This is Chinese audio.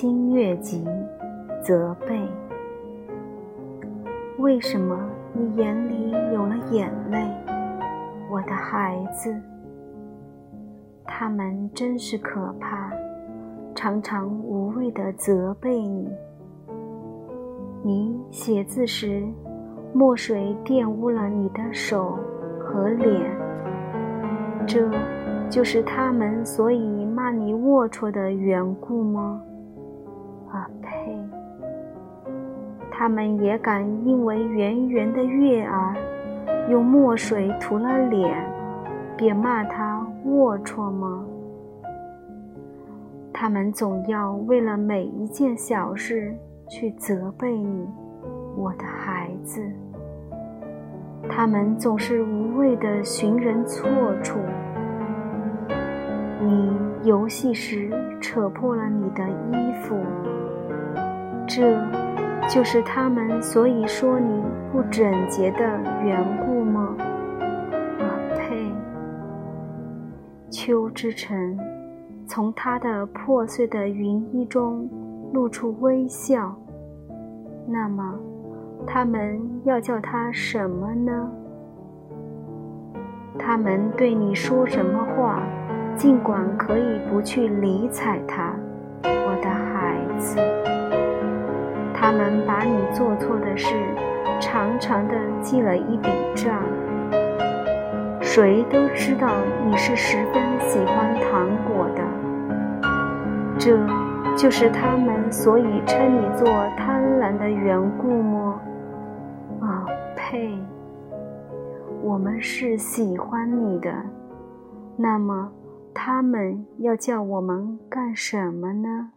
心悦急，责备。为什么你眼里有了眼泪，我的孩子？他们真是可怕，常常无谓的责备你。你写字时，墨水玷污了你的手和脸，这就是他们所以骂你龌龊的缘故吗？啊呸！他们也敢因为圆圆的月儿用墨水涂了脸，便骂他龌龊吗？他们总要为了每一件小事去责备你，我的孩子。他们总是无谓的寻人错处。游戏时扯破了你的衣服，这就是他们所以说你不整洁的缘故吗？啊呸！秋之城从他的破碎的云衣中露出微笑，那么。他们要叫他什么呢？他们对你说什么话，尽管可以不去理睬他，我的孩子。他们把你做错的事，长长的记了一笔账。谁都知道你是十分喜欢糖果的，这就是他们所以称你做贪婪的缘故么？啊呸，我们是喜欢你的，那么他们要叫我们干什么呢？